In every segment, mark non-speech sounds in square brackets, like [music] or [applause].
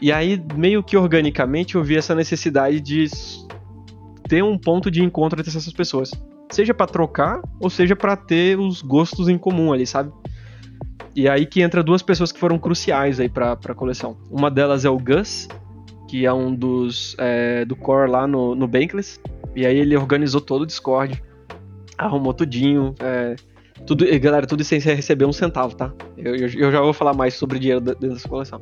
E aí, meio que organicamente, eu vi essa necessidade de ter um ponto de encontro entre essas pessoas. Seja para trocar, ou seja para ter os gostos em comum ali, sabe? E aí que entra duas pessoas que foram cruciais aí pra, pra coleção. Uma delas é o Gus, que é um dos é, do core lá no, no Bankless. E aí ele organizou todo o Discord, arrumou tudinho, é, tudo, galera, tudo sem receber um centavo, tá? Eu, eu, eu, já vou falar mais sobre dinheiro dentro dessa coleção.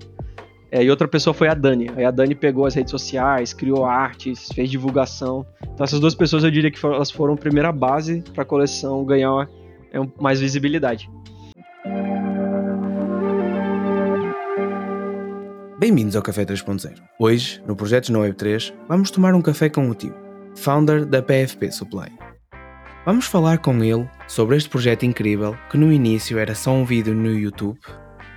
É, e outra pessoa foi a Dani. Aí a Dani pegou as redes sociais, criou artes, fez divulgação. Então essas duas pessoas eu diria que foram, elas foram a primeira base para a coleção ganhar é, mais visibilidade. Bem-vindos ao Café 3.0. Hoje, no Projetos na Web3, vamos tomar um café com o Tim, founder da PFP Supply. Vamos falar com ele sobre este projeto incrível que no início era só um vídeo no YouTube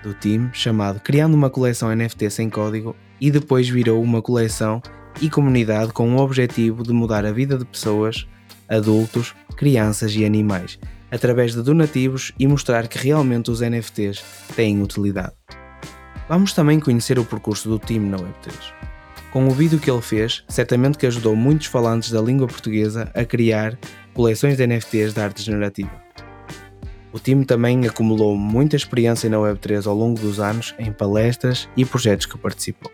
do time chamado Criando uma coleção NFT sem código e depois virou uma coleção e comunidade com o objetivo de mudar a vida de pessoas, adultos, crianças e animais através de donativos e mostrar que realmente os NFTs têm utilidade. Vamos também conhecer o percurso do time na Web3. Com o vídeo que ele fez, certamente que ajudou muitos falantes da língua portuguesa a criar coleções de NFTs de arte generativa. O time também acumulou muita experiência na Web3 ao longo dos anos em palestras e projetos que participou.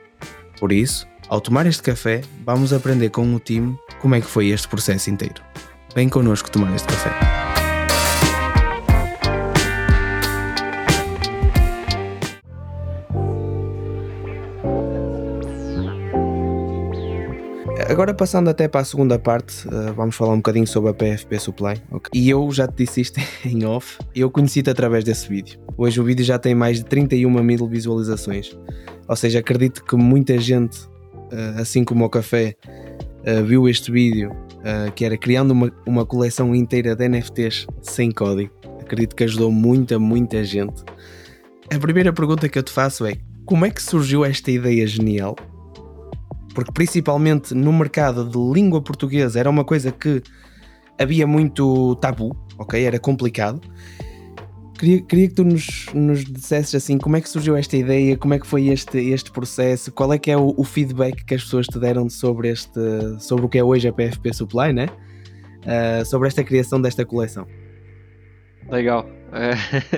Por isso, ao tomar este café, vamos aprender com o time como é que foi este processo inteiro. Vem connosco tomar este café. Agora passando até para a segunda parte, uh, vamos falar um bocadinho sobre a PFP Supply. Okay. E eu já te disse isto [laughs] em off, eu conheci-te através desse vídeo. Hoje o vídeo já tem mais de 31 mil visualizações. Ou seja, acredito que muita gente, uh, assim como o café, uh, viu este vídeo, que era criando uma, uma coleção inteira de NFTs sem código. Acredito que ajudou muita, muita gente. A primeira pergunta que eu te faço é: como é que surgiu esta ideia genial porque principalmente no mercado de língua portuguesa era uma coisa que havia muito tabu, ok? Era complicado. Queria, queria que tu nos, nos dissesses assim como é que surgiu esta ideia, como é que foi este, este processo, qual é que é o, o feedback que as pessoas te deram sobre, este, sobre o que é hoje a PFP Supply, né? Uh, sobre esta criação desta coleção. Legal. É,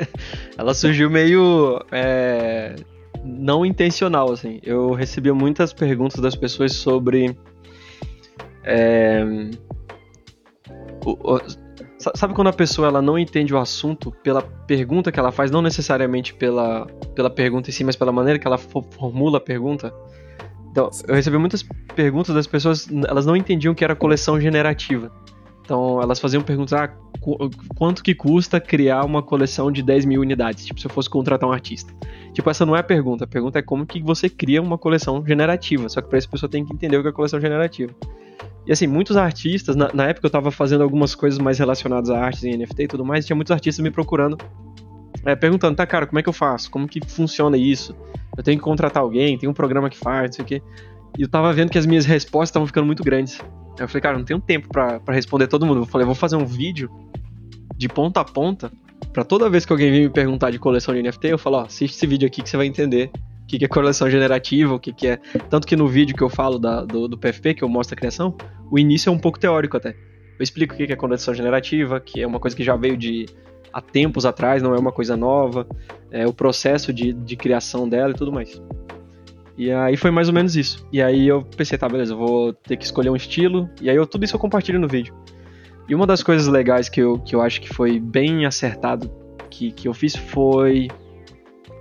[laughs] ela surgiu meio é, não intencional, assim. Eu recebia muitas perguntas das pessoas sobre. É, o, o, sabe quando a pessoa ela não entende o assunto pela pergunta que ela faz, não necessariamente pela, pela pergunta em si, mas pela maneira que ela formula a pergunta? Então, eu recebi muitas perguntas das pessoas, elas não entendiam que era coleção generativa. Então, elas faziam perguntas, ah, quanto que custa criar uma coleção de 10 mil unidades? Tipo, se eu fosse contratar um artista. Tipo, essa não é a pergunta. A pergunta é como que você cria uma coleção generativa. Só que para isso a pessoa tem que entender o que é coleção generativa. E assim, muitos artistas, na, na época eu estava fazendo algumas coisas mais relacionadas a artes em NFT e tudo mais, tinha muitos artistas me procurando, é, perguntando, tá, cara, como é que eu faço? Como que funciona isso? Eu tenho que contratar alguém, tem um programa que faz, não sei o quê. E eu tava vendo que as minhas respostas estavam ficando muito grandes. Aí eu falei, cara, não tenho tempo para responder todo mundo. Eu falei, eu vou fazer um vídeo de ponta a ponta para toda vez que alguém vir me perguntar de coleção de NFT, eu falo, ó, assiste esse vídeo aqui que você vai entender o que, que é coleção generativa, o que, que é. Tanto que no vídeo que eu falo da, do, do PFP, que eu mostro a criação, o início é um pouco teórico até. Eu explico o que, que é coleção generativa, que é uma coisa que já veio de há tempos atrás, não é uma coisa nova, é o processo de, de criação dela e tudo mais. E aí foi mais ou menos isso. E aí eu pensei, tá, beleza, eu vou ter que escolher um estilo, e aí eu, tudo isso eu compartilho no vídeo. E uma das coisas legais que eu, que eu acho que foi bem acertado que, que eu fiz foi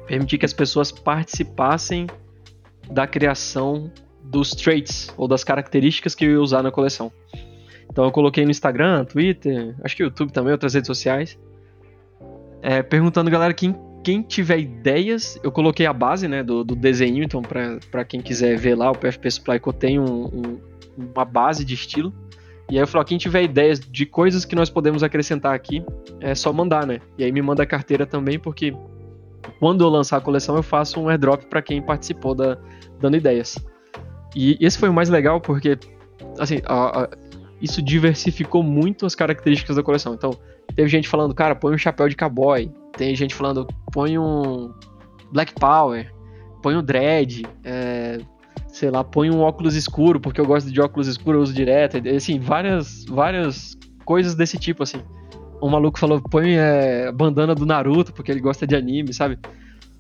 permitir que as pessoas participassem da criação dos traits ou das características que eu ia usar na coleção. Então eu coloquei no Instagram, Twitter, acho que YouTube também, outras redes sociais, é, perguntando galera quem, quem tiver ideias, eu coloquei a base né, do, do desenho, então para quem quiser ver lá, o PFP Supply tem um, um, uma base de estilo. E aí eu falo, quem tiver ideias de coisas que nós podemos acrescentar aqui, é só mandar, né? E aí me manda a carteira também, porque quando eu lançar a coleção eu faço um airdrop para quem participou da dando ideias. E esse foi o mais legal porque assim, a, a, isso diversificou muito as características da coleção. Então, teve gente falando, cara, põe um chapéu de cowboy. Tem gente falando, põe um Black Power, põe um dread, é, sei lá, põe um óculos escuro, porque eu gosto de óculos escuros, eu uso direto. Assim, várias, várias coisas desse tipo, assim. Um maluco falou, põe é, bandana do Naruto, porque ele gosta de anime, sabe?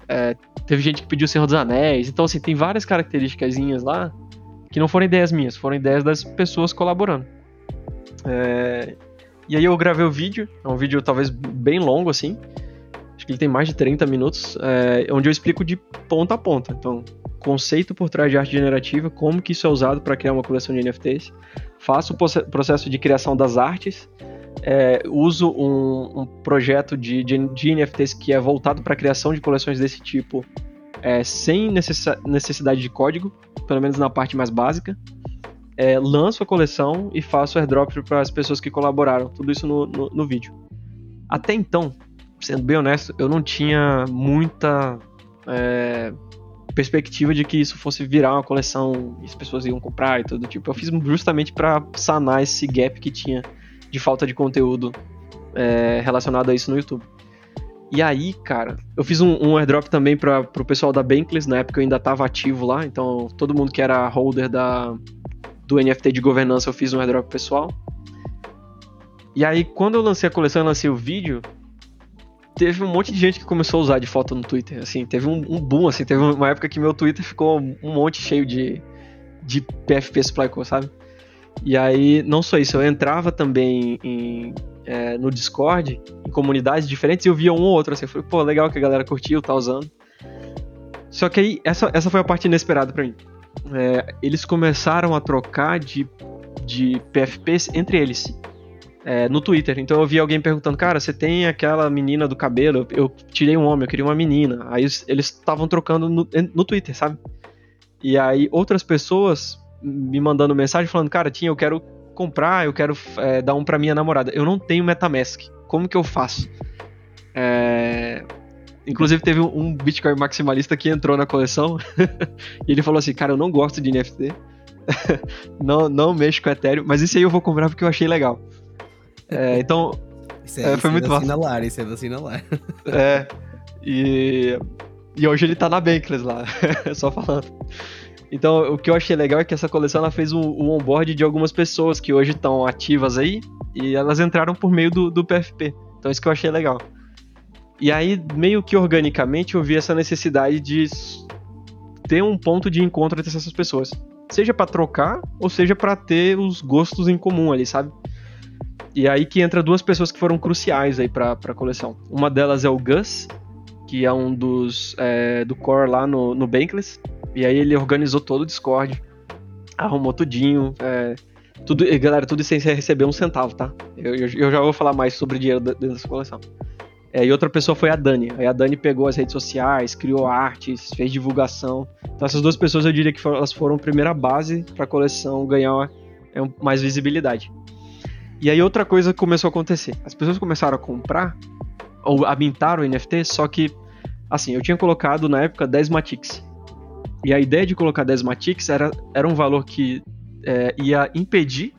É, teve gente que pediu Senhor dos Anéis. Então, assim, tem várias características lá que não foram ideias minhas, foram ideias das pessoas colaborando. É, e aí eu gravei o vídeo, é um vídeo talvez bem longo, assim. Acho que ele tem mais de 30 minutos, é, onde eu explico de ponta a ponta. Então, conceito por trás de arte generativa, como que isso é usado para criar uma coleção de NFTs, faço o processo de criação das artes, é, uso um, um projeto de, de, de, NFTs que é voltado para a criação de coleções desse tipo, é, sem necessidade de código, pelo menos na parte mais básica. É, lanço a coleção e faço airdrop para as pessoas que colaboraram, tudo isso no, no, no vídeo. Até então, sendo bem honesto, eu não tinha muita é, perspectiva de que isso fosse virar uma coleção e as pessoas iam comprar e tudo tipo. Eu fiz justamente para sanar esse gap que tinha de falta de conteúdo é, relacionado a isso no YouTube. E aí, cara, eu fiz um, um airdrop também para pro pessoal da Bankless, na época eu ainda tava ativo lá, então todo mundo que era holder da, do NFT de governança eu fiz um airdrop pessoal. E aí, quando eu lancei a coleção e lancei o vídeo, teve um monte de gente que começou a usar de foto no Twitter. Assim, teve um, um, boom, assim, teve uma época que meu Twitter ficou um monte cheio de, de PFP Supply Co, sabe? E aí, não só isso, eu entrava também em, é, no Discord, em comunidades diferentes, e eu via um ou outro, assim, eu falei, pô, legal que a galera curtiu, tá usando. Só que aí, essa, essa foi a parte inesperada para mim. É, eles começaram a trocar de, de PFPs entre eles é, no Twitter. Então eu vi alguém perguntando, cara, você tem aquela menina do cabelo? Eu, tirei um homem, eu queria uma menina. Aí eles estavam trocando no, no Twitter, sabe? E aí outras pessoas me mandando mensagem falando, cara, tinha, eu quero comprar, eu quero é, dar um pra minha namorada. Eu não tenho Metamask. Como que eu faço? É... Inclusive teve um Bitcoin maximalista que entrou na coleção [laughs] e ele falou assim, cara, eu não gosto de NFT. [laughs] não, não mexo com Ethereum, mas isso aí eu vou comprar porque eu achei legal. É, então, isso é, é, foi isso muito é assinalar, isso é assinalar. É, e, e hoje ele tá na Bankless lá, [laughs] só falando. Então, o que eu achei legal é que essa coleção ela fez o, o onboard de algumas pessoas que hoje estão ativas aí, e elas entraram por meio do, do PFP. Então, isso que eu achei legal. E aí, meio que organicamente, eu vi essa necessidade de ter um ponto de encontro entre essas pessoas. Seja para trocar, ou seja para ter os gostos em comum ali, sabe? E aí que entra duas pessoas que foram cruciais aí pra, pra coleção. Uma delas é o Gus, que é um dos é, do core lá no, no Bankless. E aí ele organizou todo o Discord, arrumou tudinho, é, tudo, galera, tudo sem receber um centavo, tá? Eu, eu, eu, já vou falar mais sobre dinheiro dentro dessa coleção. É, e outra pessoa foi a Dani. Aí a Dani pegou as redes sociais, criou artes, fez divulgação. Então essas duas pessoas eu diria que foram, elas foram a primeira base para a coleção ganhar é, mais visibilidade. E aí outra coisa começou a acontecer. As pessoas começaram a comprar ou a mintar o NFT, só que assim, eu tinha colocado na época 10 Matix. E a ideia de colocar 10 Matix era, era um valor que é, ia impedir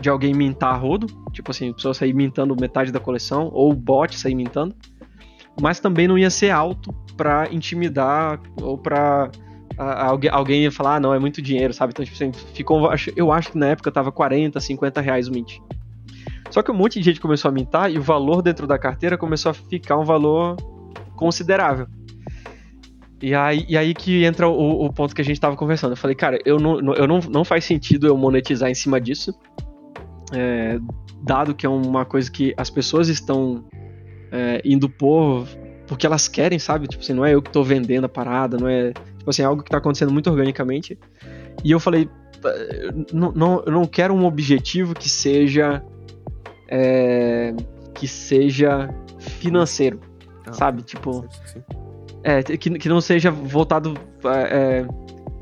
de alguém mintar rodo, tipo assim, a pessoa sair mintando metade da coleção, ou o bot sair mintando, mas também não ia ser alto para intimidar ou para alguém, alguém ia falar, ah, não, é muito dinheiro, sabe? Então, tipo assim, ficou, eu acho que na época tava 40, 50 reais o mint. Só que um monte de gente começou a mintar e o valor dentro da carteira começou a ficar um valor considerável. E aí, e aí que entra o, o ponto que a gente estava conversando. Eu falei, cara, eu não, eu não, não faz sentido eu monetizar em cima disso, é, dado que é uma coisa que as pessoas estão é, indo por porque elas querem, sabe? Tipo assim, não é eu que estou vendendo a parada, não é tipo assim, é algo que está acontecendo muito organicamente. E eu falei, não, não, eu não quero um objetivo que seja é, que seja financeiro, ah, sabe? Tipo, sim, sim. É, que, que não seja voltado, é, é,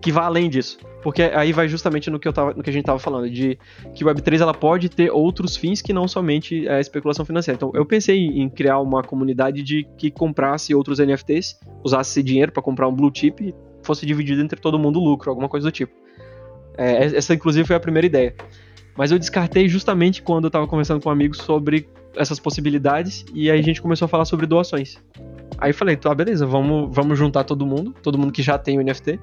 que vá além disso. Porque aí vai justamente no que, eu tava, no que a gente estava falando, de que o Web3 ela pode ter outros fins que não somente a especulação financeira. Então, eu pensei em criar uma comunidade de que comprasse outros NFTs, usasse esse dinheiro para comprar um blue chip e fosse dividido entre todo mundo o lucro, alguma coisa do tipo. É, essa, inclusive, foi a primeira ideia. Mas eu descartei justamente quando eu tava conversando com um amigo sobre essas possibilidades e aí a gente começou a falar sobre doações. Aí eu falei, tá, beleza, vamos, vamos juntar todo mundo, todo mundo que já tem o NFT,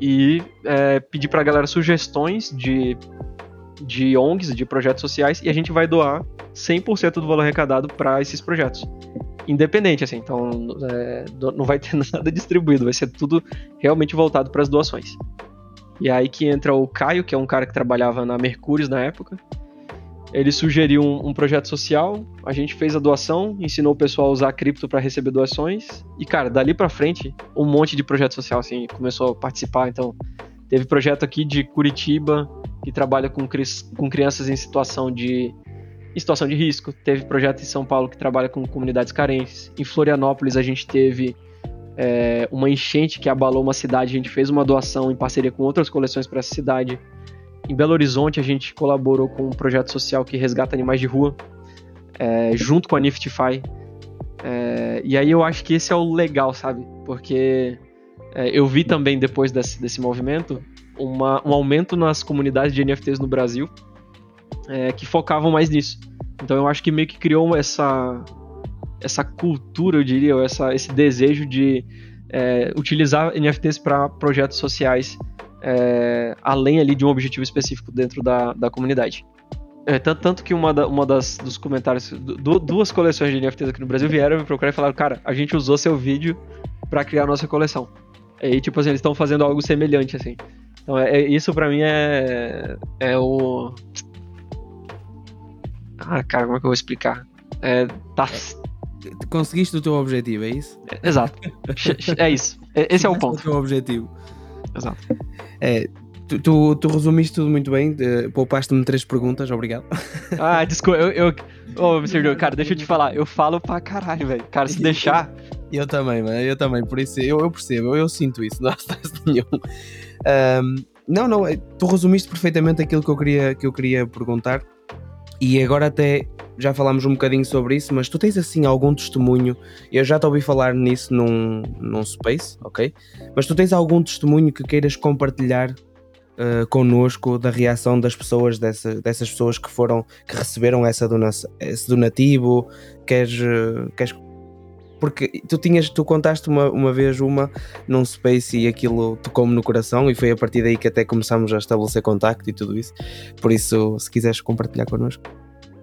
e é, pedir pra galera sugestões de, de ONGs, de projetos sociais, e a gente vai doar 100% do valor arrecadado para esses projetos. Independente, assim, então é, não vai ter [laughs] nada distribuído, vai ser tudo realmente voltado para as doações. E aí que entra o Caio, que é um cara que trabalhava na Mercúrios na época, ele sugeriu um, um, projeto social, a gente fez a doação, ensinou o pessoal a usar cripto para receber doações. E, cara, dali para frente, um monte de projeto social assim começou a participar. Então, teve projeto aqui de Curitiba que trabalha com, com crianças em situação de em situação de risco. Teve projeto em São Paulo que trabalha com comunidades carentes. Em Florianópolis a gente teve é, uma enchente que abalou uma cidade. A gente fez uma doação em parceria com outras coleções para essa cidade. Em Belo Horizonte, a gente colaborou com um projeto social que resgata animais de rua, é, junto com a Niftify. É, e aí eu acho que esse é o legal, sabe? Porque é, eu vi também, depois desse, desse movimento, uma, um aumento nas comunidades de NFTs no Brasil é, que focavam mais nisso. Então eu acho que meio que criou essa, essa cultura, eu diria, essa, esse desejo de é, utilizar NFTs para projetos sociais é, além ali de um objetivo específico dentro da, da comunidade. É, tanto, tanto, que uma, da, uma das, dos comentários, do, duas coleções de NFTs aqui no Brasil vieram me procurar e falaram, cara, a gente usou seu vídeo para criar a nossa coleção. E tipo assim, eles estão fazendo algo semelhante, assim. Então é, é isso para mim é, é o... Ah, cara, como é que eu vou explicar? É, tá... Conseguiste o teu objetivo, é isso? É, exato. é isso. É, esse é o ponto. o teu objetivo. Exato. É, tu, tu, tu, resumiste tudo muito bem, poupaste-me três perguntas, obrigado. [laughs] Ah, desculpa, eu. eu oh, Sr. cara, deixa eu te falar, eu falo pra caralho, velho. Cara, se deixar. Eu também, mano, eu também, por isso eu, eu percebo, eu, eu sinto isso, [laughs] não há stress nenhum. Um, não, não, é, tu resumiste perfeitamente aquilo que eu queria, que eu queria perguntar. E agora até já falámos um bocadinho sobre isso, mas tu tens assim algum testemunho? Eu já te ouvi falar nisso num, num space, ok? Mas tu tens algum testemunho que queiras compartilhar uh, connosco da reação das pessoas, dessa, dessas pessoas que foram, que receberam essa donação, esse donativo? Queres, uh, queres porque tu tinhas, tu contaste uma, uma vez uma num space e aquilo tocou-me no coração e foi a partir daí que até começámos a estabelecer contacto e tudo isso. Por isso, se quiseres compartilhar connosco.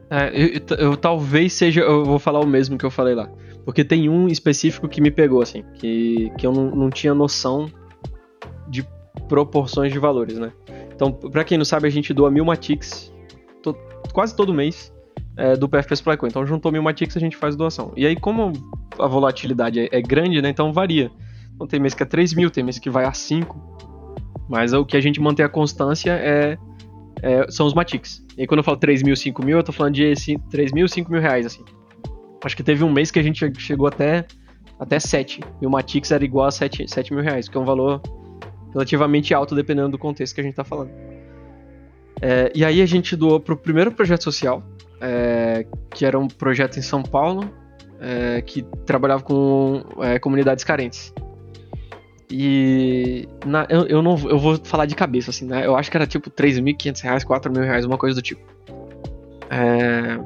É, eu, eu, talvez seja, eu vou falar o mesmo que eu falei lá. Porque tem um específico que me pegou, assim, que, que eu não, não tinha noção de proporções de valores, né? Então, pra quem não sabe, a gente doa mil Matix to, quase todo mês é, do PFP Supply Então, juntou mil Matix a gente faz doação. E aí, como a volatilidade é, é, grande, né? Então varia. Então, tem mês que é 3 mil, tem mês que vai a 5. Mas o que a gente mantém a constância é é, são os Matix. E aí, quando eu falo 3 mil, 5 mil, eu tô falando de assim, 3 mil, 5 mil reais, assim. Acho que teve um mês que a gente chegou até, até 7. E o Matix era igual a 7, 7 mil reais, que é um valor relativamente alto, dependendo do contexto que a gente tá falando. É, e aí a gente doou pro primeiro projeto social, é, que era um projeto em São Paulo, é, que trabalhava com é, comunidades carentes. E na, eu, eu, não eu vou falar de cabeça, assim, né? Eu acho que era tipo 3.500 reais, 4 reais, uma coisa do tipo. É...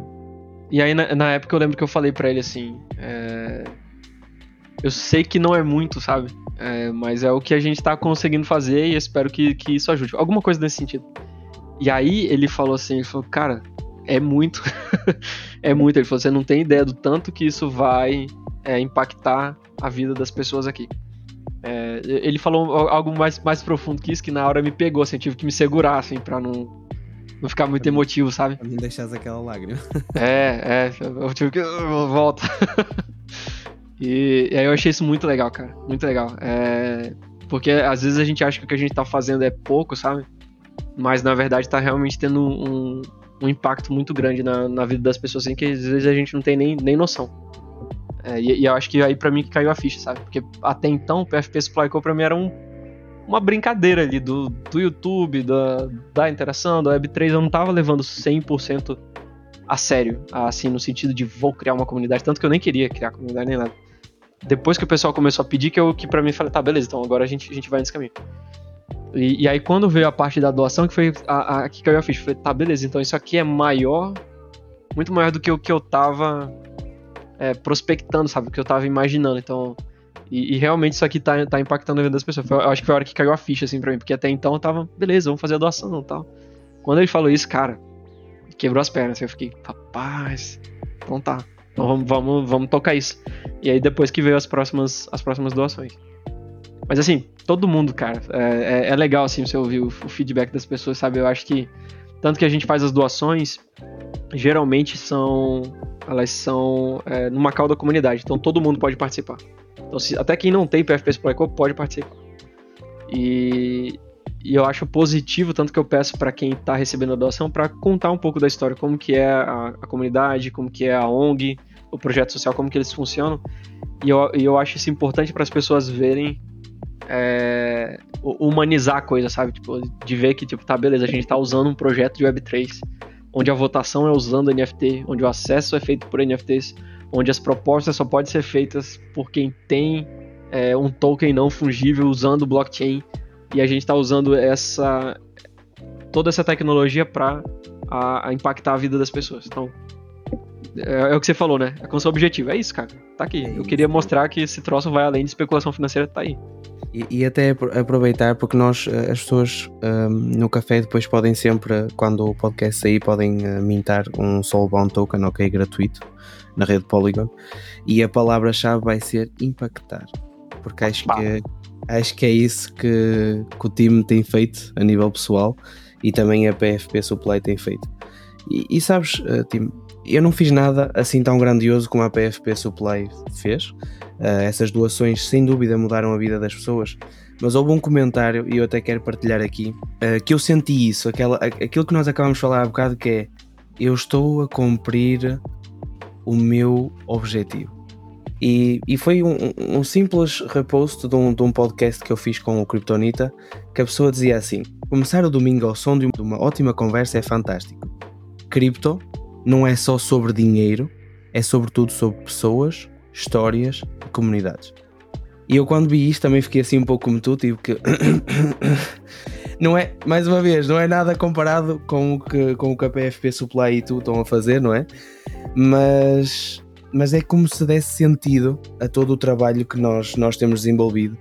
E aí na, na, época eu lembro que eu falei para ele assim. É... Eu sei que não é muito, sabe? É, mas é o que a gente tá conseguindo fazer e espero que, que isso ajude. Alguma coisa nesse sentido. E aí ele falou assim, ele falou, cara, é muito. [laughs] é muito. Ele falou, você não tem ideia do tanto que isso vai é, impactar a vida das pessoas aqui. É, ele falou algo mais, mais profundo que isso, que na hora me pegou, assim, eu tive que me segurar, assim, pra não, não ficar muito emotivo, sabe? Pra não deixar aquela lágrima. [laughs] É, é, eu tive que. Volta. [laughs] e, e, aí eu achei isso muito legal, cara. Muito legal. É, porque às vezes a gente acha que o que a gente tá fazendo é pouco, sabe? Mas na verdade tá realmente tendo um, um impacto muito grande na, na vida das pessoas, assim, que às vezes a gente não tem nem, nem noção. É, e, e, eu acho que aí para mim que caiu a ficha, sabe? Porque até então o PFP Supply Co pra mim era um, uma brincadeira ali do, do YouTube, da, da interação, da Web3. Eu não tava levando 100% a sério, assim, no sentido de vou criar uma comunidade. Tanto que eu nem queria criar comunidade nem nada. Depois que o pessoal começou a pedir, que eu que pra mim falei, tá, beleza, então agora a gente, a gente vai nesse caminho. E, e aí quando veio a parte da doação, que foi a, a que caiu a ficha, eu falei, tá, beleza, então isso aqui é maior, muito maior do que o que eu tava é, prospectando, sabe? O que eu tava imaginando. Então, E, e, realmente isso aqui tá, tá impactando a vida das pessoas. Eu acho que foi a hora que caiu a ficha, assim, pra mim. Porque até então eu tava, beleza, vamos fazer a doação e tal. Quando ele falou isso, cara, quebrou as pernas. Eu fiquei, rapaz, então tá. Então vamos, vamos, vamos tocar isso. E aí depois que veio as próximas, as próximas doações. Mas assim, todo mundo, cara, é, é, é legal assim você ouvir o, o feedback das pessoas, sabe? Eu acho que tanto que a gente faz as doações, geralmente são elas são é, numa cauda da comunidade, então todo mundo pode participar. Então, se, até quem não tem PFP Supply Co pode participar. E, e, eu acho positivo, tanto que eu peço para quem está recebendo a doação para contar um pouco da história, como que é a, a, comunidade, como que é a ONG, o projeto social, como que eles funcionam. E eu, e eu acho isso importante para as pessoas verem é, humanizar a coisa, sabe? Tipo, de ver que, tipo, tá, beleza, a gente tá usando um projeto de Web3, onde a votação é usando NFT, onde o acesso é feito por NFTs, onde as propostas só podem ser feitas por quem tem é, um token não fungível usando blockchain, e a gente tá usando essa toda essa tecnologia para impactar a vida das pessoas. Então, é, é, o que você falou, né? É com seu objetivo. É isso, cara. Tá aqui. É eu queria mostrar que esse troço vai além de especulação financeira, tá aí. E, e, até aproveitar, porque nós, eh, as pessoas um, no café depois podem sempre, quando o podcast sair, podem uh, mintar um Soulbound Token, ok, gratuito, na rede Polygon. E a palavra-chave vai ser impactar. Porque acho que, acho que é isso que, que o time tem feito a nível pessoal e também a PFP Supply tem feito. E, e sabes, uh, Tim, eu não fiz nada assim tão grandioso como a PFP Supply fez. Uh, essas doações sem dúvida mudaram a vida das pessoas. Mas houve um comentário, e eu até quero partilhar aqui, uh, que eu senti isso, aquela, aquilo que nós acabamos de falar há bocado, que é eu estou a cumprir o meu objetivo. E, e foi um, um, simples repost de um, de um podcast que eu fiz com o Kryptonita, que a pessoa dizia assim: começar o domingo ao som de uma ótima conversa é fantástico. Cripto não é só sobre dinheiro, é sobretudo sobre pessoas, histórias e comunidades. E eu quando vi isto também fiquei assim um pouco como tu, tive que. [coughs] não é, mais uma vez, não é nada comparado com o que, com o que a PFP Supply e tu estão a fazer, não é? Mas, mas é como se desse sentido a todo o trabalho que nós, nós temos desenvolvido.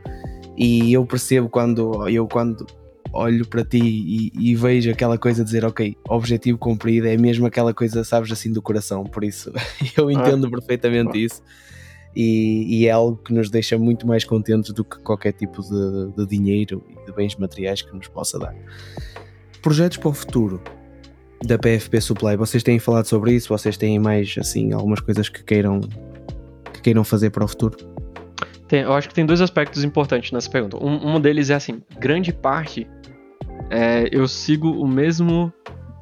E eu percebo quando eu quando olho para ti e, e, vejo aquela coisa de dizer, ok, objetivo cumprido, é mesmo aquela coisa, sabes, assim do coração. Por isso, [laughs] eu ah. entendo ah. perfeitamente ah. isso. E, e, é algo que nos deixa muito mais contentes do que qualquer tipo de, de dinheiro e de bens materiais que nos possa dar. Projetos para o futuro da PFP Supply, vocês têm falado sobre isso? Vocês têm mais, assim, algumas coisas que queiram, que queiram fazer para o futuro? Tem, eu acho que tem dois aspectos importantes nessa pergunta. Um, um deles é assim: grande parte é, eu sigo o mesmo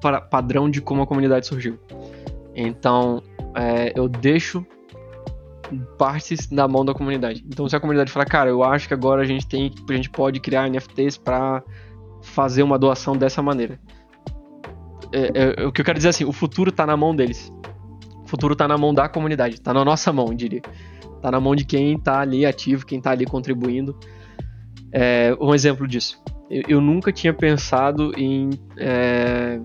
para, padrão de como a comunidade surgiu. Então, é, eu deixo partes na mão da comunidade. Então, se a comunidade falar, cara, eu acho que agora a gente tem, a gente pode criar NFTs para fazer uma doação dessa maneira. É, é, o que eu quero dizer é assim, o futuro está na mão deles. O futuro está na mão da comunidade, está na nossa mão, diria. Está na mão de quem está ali ativo, quem está ali contribuindo. É, um exemplo disso eu, eu nunca tinha pensado em, é,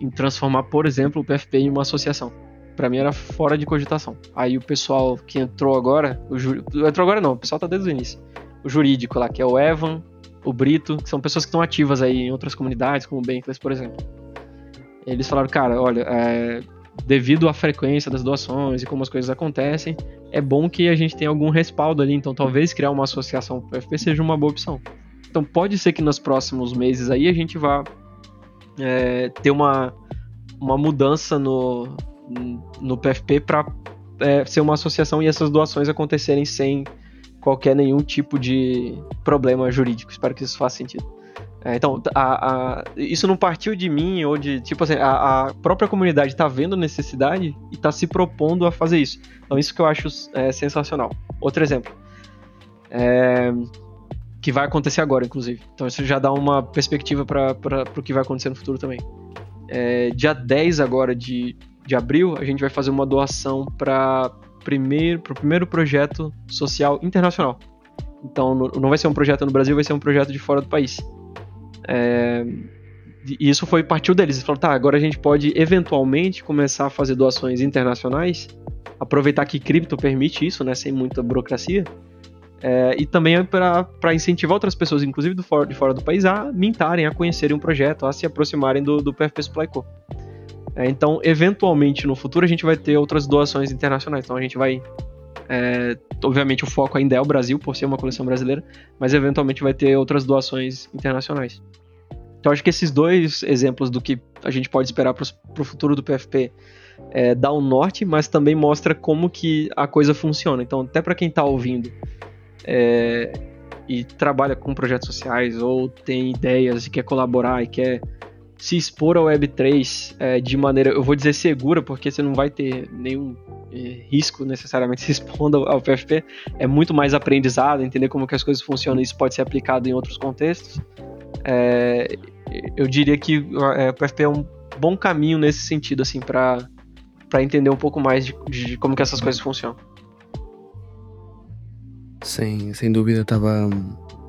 em transformar, por exemplo, o PFP em uma associação. Para mim era fora de cogitação. Aí o pessoal que entrou agora, o ju... entrou agora não, o pessoal tá desde o início. O jurídico lá, que é o Evan, o Brito, que são pessoas que estão ativas aí em outras comunidades, como o Bankless, por exemplo. Eles falaram, cara, olha, é, devido à frequência das doações e como as coisas acontecem, é bom que a gente tenha algum respaldo ali, então talvez criar uma associação para o PFP seja uma boa opção. Então pode ser que nos próximos meses aí a gente vá é, ter uma, uma mudança no, no PFP para é, ser uma associação e essas doações acontecerem sem qualquer nenhum tipo de problema jurídico. Espero que isso faça sentido. É, então, a, a, isso não partiu de mim ou de. Tipo assim, a, a própria comunidade está vendo necessidade e está se propondo a fazer isso. Então, isso que eu acho é, sensacional. Outro exemplo. É, que vai acontecer agora, inclusive. Então isso já dá uma perspectiva para o que vai acontecer no futuro também. É, dia 10 agora de, de abril, a gente vai fazer uma doação para primeiro, o primeiro projeto social internacional. Então não vai ser um projeto no Brasil, vai ser um projeto de fora do país. É, e isso foi partiu deles. Eles falaram, tá, agora a gente pode eventualmente começar a fazer doações internacionais, aproveitar que cripto permite isso, né, sem muita burocracia É, e também é para incentivar outras pessoas, inclusive do fora, de fora do país, a mintarem, a conhecerem um projeto, a se aproximarem do, do PFP Supply Co. É, então, eventualmente, no futuro, a gente vai ter outras doações internacionais. Então, a gente vai. É, obviamente, o foco ainda é o Brasil, por ser uma coleção brasileira, mas eventualmente vai ter outras doações internacionais. Então, acho que esses dois exemplos do que a gente pode esperar para o futuro do PFP é, dá um norte, mas também mostra como que a coisa funciona. Então, até para quem está ouvindo é, e trabalha com projetos sociais ou tem ideias e quer colaborar e quer se expor ao Web3 é, de maneira, eu vou dizer segura, porque você não vai ter nenhum é, risco necessariamente [laughs] se expondo ao PFP, é muito mais aprendizado, entender como que as coisas funcionam, isso pode ser aplicado em outros contextos. É, eu diria que é, o PFP é um bom caminho nesse sentido, assim, para entender um pouco mais de, de como que essas coisas funcionam. Sim, sem dúvida estava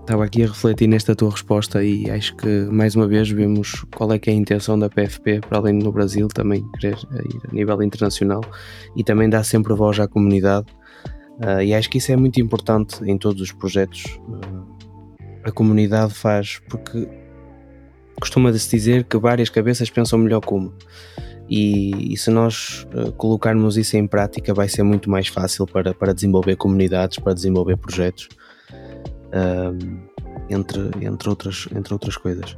Estava aqui a refletir nesta tua resposta e acho que mais uma vez vemos qual é que é a intenção da PFP, para além no Brasil, também querer ir a nível internacional e também dar sempre voz à comunidade. Uh, e acho que isso é muito importante em todos os projetos. Uh, a comunidade faz, porque costuma-se dizer que várias cabeças pensam melhor uma. E, e, se nós uh, colocarmos isso em prática, vai ser muito mais fácil para, para desenvolver comunidades, para desenvolver projetos entre, entre, outras, entre outras coisas.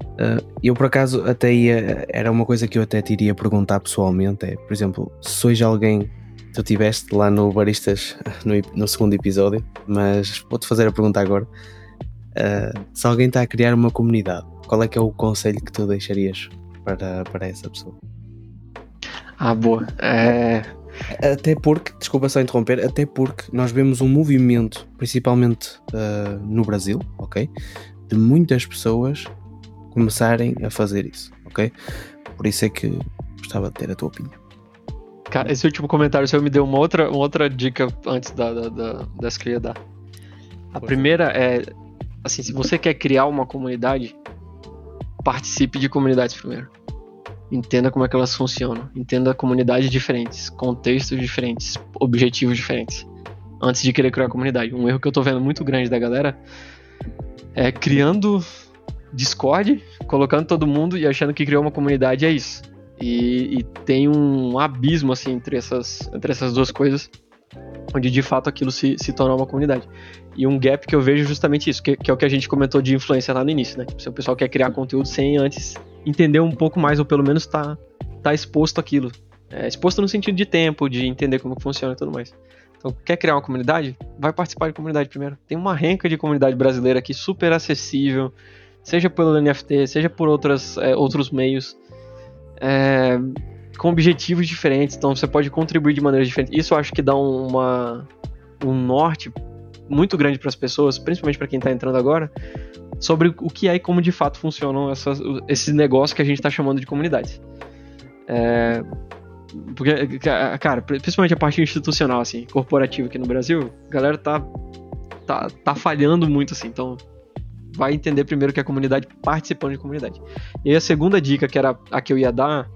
Uh, eu por acaso até ia, era uma coisa que eu até te iria perguntar pessoalmente, é, por exemplo, se hoje alguém tu tiveste lá no Baristas [laughs] no, no segundo episódio, mas vou-te fazer a pergunta agora. Uh, se alguém está a criar uma comunidade, qual é que é o conselho que tu deixarias para, para essa pessoa? Ah, boa. É, até porque, desculpa só interromper, até porque nós vemos um movimento, principalmente uh, no Brasil, ok? De muitas pessoas começarem a fazer isso, ok? Por isso é que gostava de ter a tua opinião. Cara, esse último comentário seu me deu uma outra, uma outra dica antes da, da, da, das que eu ia dar. A primeira é, assim, se você quer criar uma comunidade, participe de comunidades primeiro entenda como é que elas funcionam, entenda comunidades diferentes, contextos diferentes, objetivos diferentes, antes de querer criar comunidade. Um erro que eu tô vendo muito grande da galera é criando Discord, colocando todo mundo e achando que criou uma comunidade é isso. E, e tem um abismo assim entre essas, entre essas duas coisas, onde de fato aquilo se, se torna uma comunidade. E um gap que eu vejo é justamente isso, que, que é o que a gente comentou de influência lá no início, né? Tipo, se o pessoal quer criar conteúdo sem antes entender um pouco mais, ou pelo menos tá, tá exposto aquilo. É, exposto no sentido de tempo, de entender como funciona e tudo mais. Então, quer criar uma comunidade? Vai participar de comunidade primeiro. Tem uma renca de comunidade brasileira aqui super acessível, seja pelo NFT, seja por outras, é, outros meios, é, com objetivos diferentes. Então, você pode contribuir de maneira diferente. Isso eu acho que dá uma, um norte muito grande para as pessoas, principalmente para quem está entrando agora, sobre o que é e como de fato funcionam essas, esses negócios que a gente está chamando de comunidades. É, porque, cara, principalmente a parte institucional, assim, corporativa aqui no Brasil, a galera tá, tá, tá falhando muito, assim, então vai entender primeiro que é a comunidade participando de comunidade. E aí a segunda dica, que era a que eu ia dar,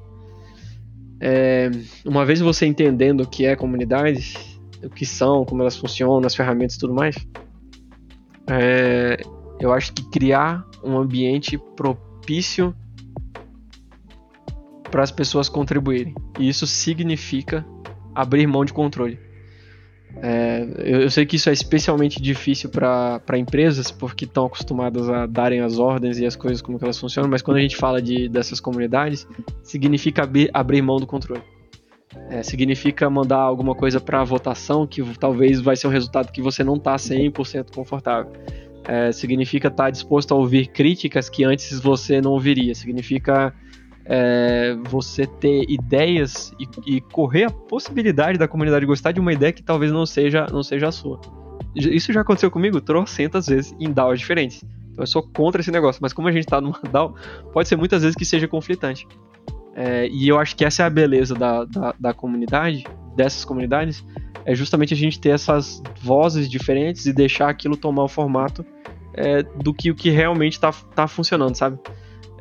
é, uma vez você entendendo o que é comunidade, o que são, como elas funcionam, as ferramentas e tudo mais, é, eu acho que criar um ambiente propício para as pessoas contribuírem. E isso significa abrir mão de controle. É, eu, eu, sei que isso é especialmente difícil para empresas, porque estão acostumadas a darem as ordens e as coisas como elas funcionam, mas quando a gente fala de, dessas comunidades, significa abrir, abrir mão do controle. É, significa mandar alguma coisa para votação que talvez vai ser um resultado que você não está 100% confortável é, significa estar tá disposto a ouvir críticas que antes você não ouviria. Significa é, você ter ideias e, e, correr a possibilidade da comunidade gostar de uma ideia que talvez não seja, não seja a sua. Isso já aconteceu comigo trocentas vezes em DAOs diferentes. Então eu sou contra esse negócio, mas como a gente está numa [laughs] DAO, pode ser muitas vezes que seja conflitante. É, e eu acho que essa é a beleza da, da, da comunidade, dessas comunidades, é justamente a gente ter essas vozes diferentes e deixar aquilo tomar o formato é, do que o que realmente está tá funcionando, sabe?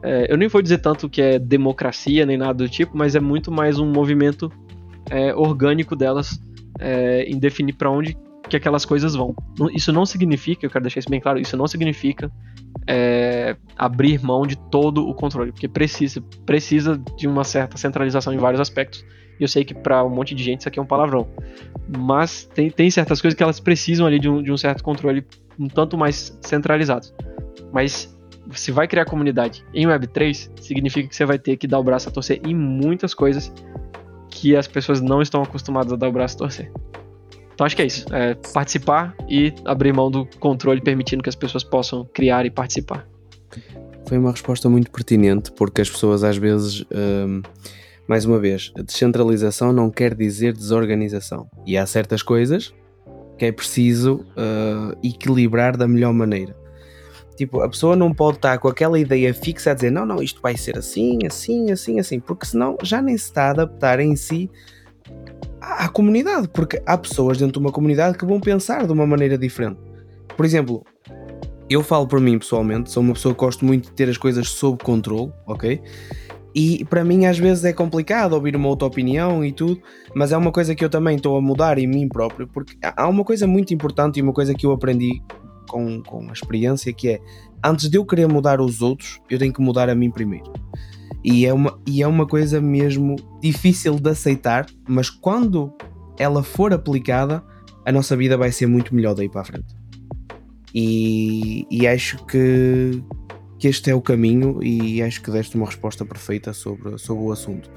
É, eu nem vou dizer tanto que é democracia nem nada do tipo, mas é muito mais um movimento é, orgânico delas é, em definir para onde que aquelas coisas vão. Isso não significa, eu quero deixar isso bem claro, isso não significa é, abrir mão de todo o controle, porque precisa, precisa de uma certa centralização em vários aspectos. E eu sei que para um monte de gente isso aqui é um palavrão. Mas tem, tem certas coisas que elas precisam ali de um, de um certo controle um tanto mais centralizado. Mas se vai criar comunidade em Web3, significa que você vai ter que dar o braço a torcer em muitas coisas que as pessoas não estão acostumadas a dar o braço a torcer. Então acho que é isso. É participar e abrir mão do controle, permitindo que as pessoas possam criar e participar. Foi uma resposta muito pertinente, porque as pessoas às vezes. Hum, mais uma vez, descentralização não quer dizer desorganização. E há certas coisas que é preciso uh, equilibrar da melhor maneira. Tipo, a pessoa não pode estar com aquela ideia fixa a dizer não, não, isto vai ser assim, assim, assim, assim, porque senão já nem se está a adaptar em si à comunidade, porque há pessoas dentro de uma comunidade que vão pensar de uma maneira diferente. Por exemplo, eu falo por mim pessoalmente, sou uma pessoa que gosto muito de ter as coisas sob controle, ok? E para mim às vezes é complicado ouvir uma outra opinião e tudo, mas é uma coisa que eu também estou a mudar em mim próprio, porque há uma coisa muito importante e uma coisa que eu aprendi com, com a experiência que é antes de eu querer mudar os outros, eu tenho que mudar a mim primeiro. E é uma, e é uma coisa mesmo difícil de aceitar, mas quando ela for aplicada, a nossa vida vai ser muito melhor daí para a frente. E, e acho que, que este é o caminho e acho que deste uma resposta perfeita sobre, sobre o assunto.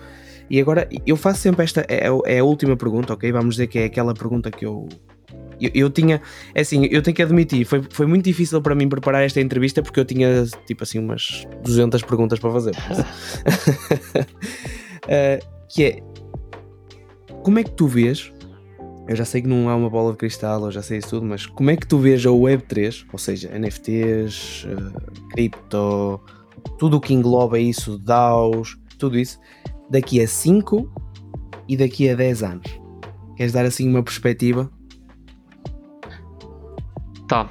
E agora eu faço sempre esta, é, é a última pergunta, ok? Vamos dizer que é aquela pergunta que eu, eu, eu, tinha, é assim, eu tenho que admitir, foi, foi muito difícil para mim preparar esta entrevista porque eu tinha tipo assim umas 200 perguntas para fazer. uh, [laughs] que é, como é que tu vês, eu já sei que não há uma bola de cristal, eu já sei isso tudo, mas como é que tu vês a Web3, ou seja, NFTs, uh, eh, cripto, tudo o que engloba isso, DAOs, tudo isso, daqui a 5 e daqui a 10 anos? Queres dar assim uma perspectiva? Tá.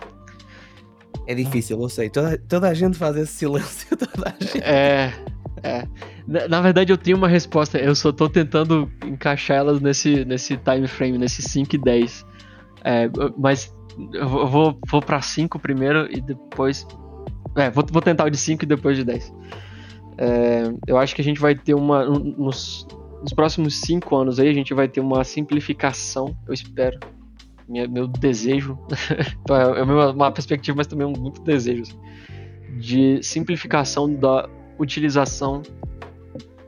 É difícil, eu sei. Toda, toda a gente faz esse silêncio. [laughs] Toda a gente. É. É. Na, na, verdade, eu tenho uma resposta. Eu só tô tentando encaixar elas nesse, nesse time frame, nesse 5 e 10. É, mas eu vou, vou pra 5 primeiro e depois. É, vou, vou tentar o de 5 e depois de 10. É, eu acho que a gente vai ter uma. Nos, nos próximos 5 anos aí, a gente vai ter uma simplificação, eu espero, minha, meu desejo, [laughs] então é, é uma perspectiva, mas também um muito desejo, assim, de simplificação da utilização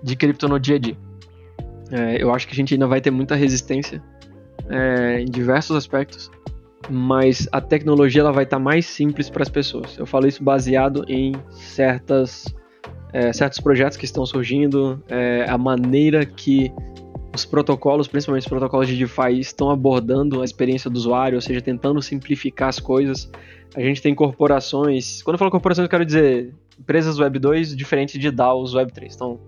de cripto no dia a dia. É, eu acho que a gente ainda vai ter muita resistência é, em diversos aspectos, mas a tecnologia ela vai estar mais simples para as pessoas. Eu falo isso baseado em certas, é, certos projetos que estão surgindo, é, a maneira que os protocolos, principalmente os protocolos de DeFi, estão abordando a experiência do usuário, ou seja, tentando simplificar as coisas. A gente tem corporações, quando eu falo corporações, eu quero dizer empresas Web 2 diferentes de DAOs Web 3. Então,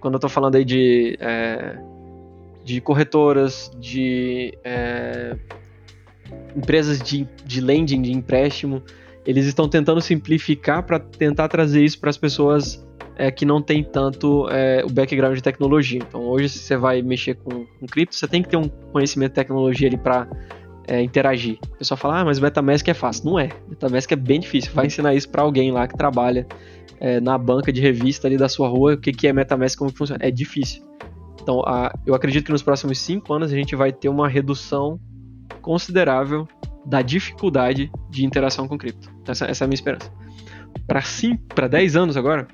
quando eu estou falando aí de, é, de corretoras, de é, empresas de, de lending, de empréstimo, eles estão tentando simplificar para tentar trazer isso para as pessoas é, que não tem tanto é, o background de tecnologia. Então, hoje, se você vai mexer com, com cripto, você tem que ter um conhecimento de tecnologia ali para é, interagir. O pessoal fala, ah, mas MetaMask é fácil. Não é. MetaMask é bem difícil. Vai ensinar isso para alguém lá que trabalha é, na banca de revista ali da sua rua, o que, que é MetaMask, como funciona. É difícil. Então, a, eu acredito que nos próximos cinco anos a gente vai ter uma redução considerável da dificuldade de interação com cripto. Essa, essa é a minha esperança. Para 10 anos agora,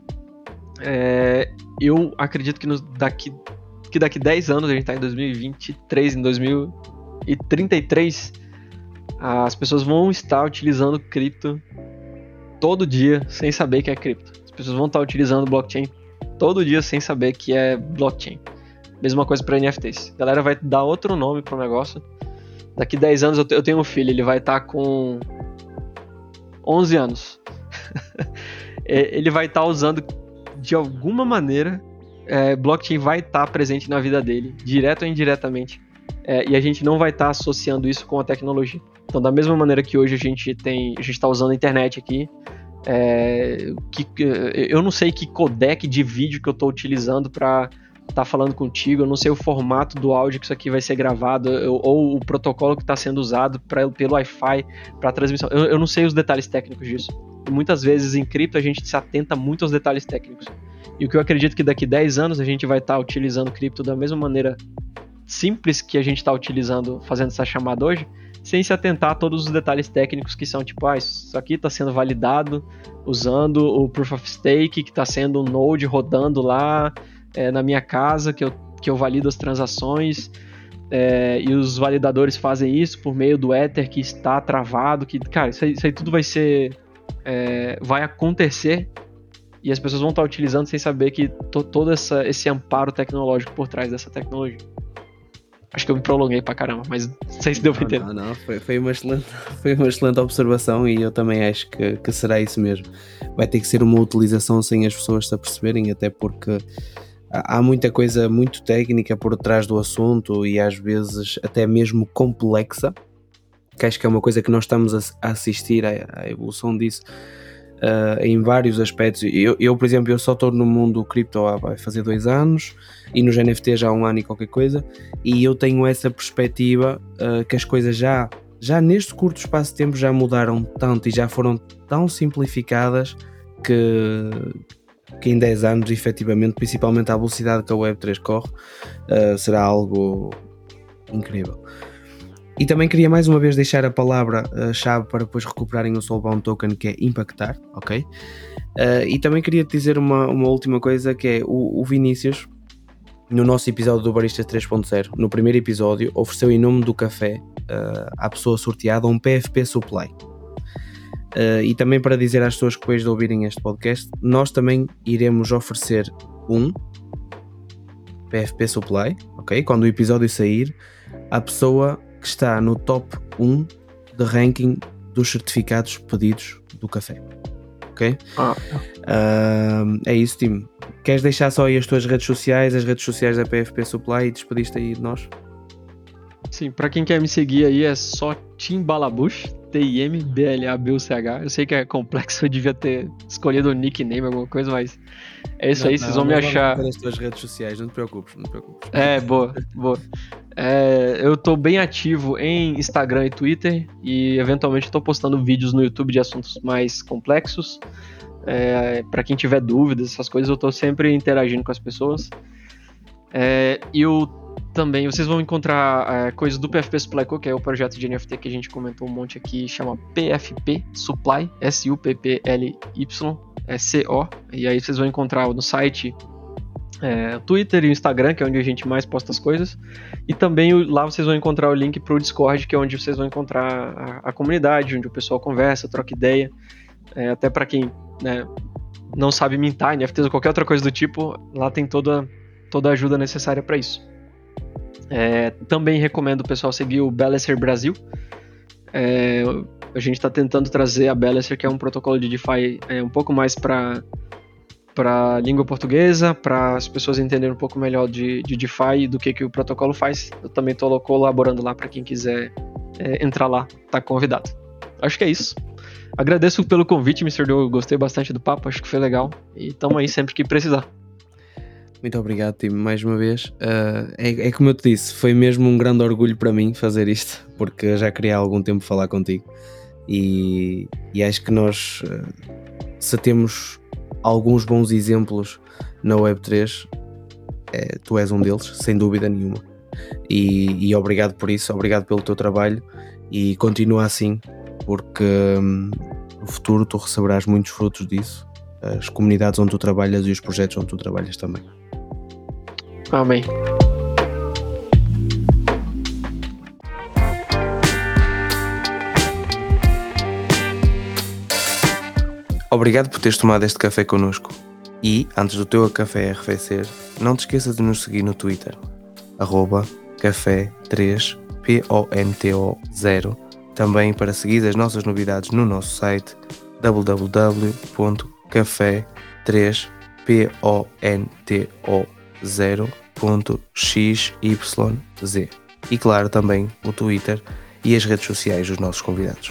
é, eu acredito que nos, daqui, que daqui 10 anos, a gente está em 2023, em 2033, as pessoas vão estar utilizando cripto todo dia sem saber que é cripto. As pessoas vão estar utilizando blockchain todo dia sem saber que é blockchain. Mesma coisa para NFTs. A galera vai dar outro nome para o negócio. Daqui 10 anos eu tenho um filho, ele vai estar com 11 anos. [laughs] ele vai estar usando de alguma maneira, é, blockchain vai estar tá presente na vida dele, direto ou indiretamente. É, e a gente não vai estar tá associando isso com a tecnologia. Então, da mesma maneira que hoje a gente tem, a gente está usando a internet aqui, é, que, eu não sei que codec de vídeo que eu estou utilizando para tá falando contigo, eu não sei o formato do áudio que isso aqui vai ser gravado, eu, ou o protocolo que está sendo usado pra, pelo Wi-Fi para transmissão. Eu, eu, não sei os detalhes técnicos disso. E muitas vezes em cripto a gente se atenta muito aos detalhes técnicos. E o que eu acredito que daqui 10 anos a gente vai estar tá utilizando cripto da mesma maneira simples que a gente está utilizando, fazendo essa chamada hoje, sem se atentar a todos os detalhes técnicos que são tipo, ah, isso aqui está sendo validado usando o Proof of Stake, que está sendo um node rodando lá é, na minha casa, que eu, que eu valido as transações, é, e os validadores fazem isso por meio do Ether que está travado, que, cara, isso aí, isso aí tudo vai ser, é, vai acontecer e as pessoas vão estar utilizando sem saber que to, todo essa, esse amparo tecnológico por trás dessa tecnologia. Acho que eu me prolonguei pra caramba, mas não sei se deu pra entender. Não, não, foi, foi, uma excelente, [laughs] foi uma excelente observação e eu também acho que, que será isso mesmo. Vai ter que ser uma utilização sem as pessoas se aperceberem, até porque há muita coisa muito técnica por trás do assunto e às vezes até mesmo complexa, que acho que é uma coisa que nós estamos a, assistir à, evolução disso uh, em vários aspectos. Eu, eu, por exemplo, eu só estou no mundo cripto há vai fazer dois anos e nos NFT já há um ano e qualquer coisa, e eu tenho essa perspectiva uh, que as coisas já, já neste curto espaço de tempo já mudaram tanto e já foram tão simplificadas que, que em 10 anos, efetivamente, principalmente à velocidade que a Web3 corre, uh, será algo incrível. E também queria mais uma vez deixar a palavra-chave uh, para depois recuperarem o Soulbound Token, que é impactar, ok? Uh, e também queria te dizer uma, uma última coisa, que é o, o Vinícius, no nosso episódio do Barista 3.0, no primeiro episódio, ofereceu em nome do café uh, à pessoa sorteada um PFP Supply. Uh, e também para dizer às pessoas que depois de ouvirem este podcast, nós também iremos oferecer um PFP Supply, ok? Quando o episódio sair, a pessoa que está no top 1 de ranking dos certificados pedidos do café. Ok? Ah. Uh, é isso, Tim. Queres deixar só aí as tuas redes sociais, as redes sociais da PFP Supply e despediste aí de nós? Sim, para quem quer me seguir aí é só Tim Balabush, T-I-M-B-L-A-B-U-C-H. Eu sei que é complexo, [laughs] eu devia ter escolhido o nickname, alguma coisa, mas é isso não, aí, vocês vão me achar. Nas tuas redes sociais, não te preocupes, não te preocupes. É, boa, boa. É, eu tô bem ativo em Instagram e Twitter e eventualmente estou postando vídeos no YouTube de assuntos mais complexos. É, para quem tiver dúvidas, essas coisas, eu tô sempre interagindo com as pessoas. É, e o também vocês vão encontrar é, coisas do PFP Supply Co, que é o projeto de NFT que a gente comentou um monte aqui, chama PFP Supply, S-U-P-P-L-Y, é e aí vocês vão encontrar no site é, Twitter e Instagram, que é onde a gente mais posta as coisas, e também lá vocês vão encontrar o link para o Discord, que é onde vocês vão encontrar a, a comunidade, onde o pessoal conversa, troca ideia, é, até para quem né, não sabe mintar NFTs ou qualquer outra coisa do tipo, lá tem toda, toda a ajuda necessária para isso. É, também recomendo o pessoal seguir o Balancer Brasil. É, a gente está tentando trazer a Balancer, que é um protocolo de DeFi é, um pouco mais para para língua portuguesa, para as pessoas entenderem um pouco melhor de, de DeFi e do que, que o protocolo faz. Eu também estou colaborando lá para quem quiser é, entrar lá, tá convidado. Acho que é isso. Agradeço pelo convite, Mr. Joe. Gostei bastante do papo, acho que foi legal. E tamo aí sempre que precisar. Muito obrigado, Tim, mais uma vez. Uh, é, é, como eu te disse, foi mesmo um grande orgulho para mim fazer isto, porque já queria há algum tempo falar contigo. E, e acho que nós, uh, se temos alguns bons exemplos na Web3, é, tu és um deles, sem dúvida nenhuma. E, e, obrigado por isso, obrigado pelo teu trabalho e continua assim, porque hum, no futuro tu receberás muitos frutos disso, as comunidades onde tu trabalhas e os projetos onde tu trabalhas também. Amém. Obrigado por teres tomado este café connosco. E, antes do teu café arrefecer, não te esqueças de nos seguir no Twitter, arroba café3ponto0, também para seguir as nossas novidades no nosso site www.café3ponto0 0.xyz. E claro, também o Twitter e as redes sociais dos nossos convidados.